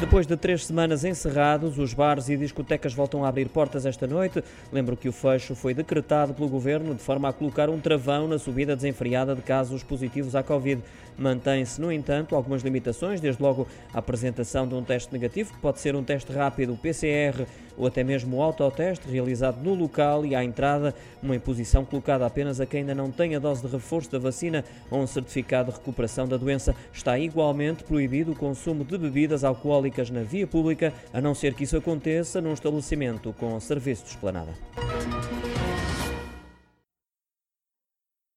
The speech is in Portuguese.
Depois de três semanas encerrados, os bares e discotecas voltam a abrir portas esta noite. Lembro que o fecho foi decretado pelo governo de forma a colocar um travão na subida desenfreada de casos positivos à Covid. Mantém-se, no entanto, algumas limitações, desde logo a apresentação de um teste negativo, que pode ser um teste rápido PCR ou até mesmo o autoteste realizado no local e à entrada, uma imposição colocada apenas a quem ainda não tem a dose de reforço da vacina ou um certificado de recuperação da doença. Está igualmente proibido o consumo de bebidas alcoólicas na via pública, a não ser que isso aconteça num estabelecimento com serviço de esplanada.